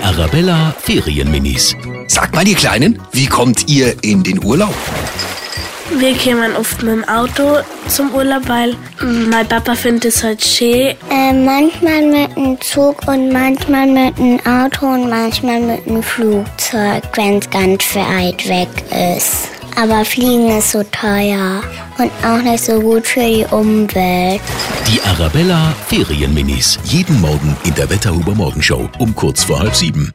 Arabella Ferienminis. Sagt mal, die Kleinen, wie kommt ihr in den Urlaub? Wir kommen oft mit dem Auto zum Urlaub, weil mein Papa findet es halt schön. Äh, manchmal mit dem Zug und manchmal mit dem Auto und manchmal mit dem Flugzeug, wenn es ganz weit weg ist. Aber Fliegen ist so teuer und auch nicht so gut für die Umwelt. Die Arabella Ferienminis. Jeden Morgen in der Wetterhuber Morgenshow um kurz vor halb sieben.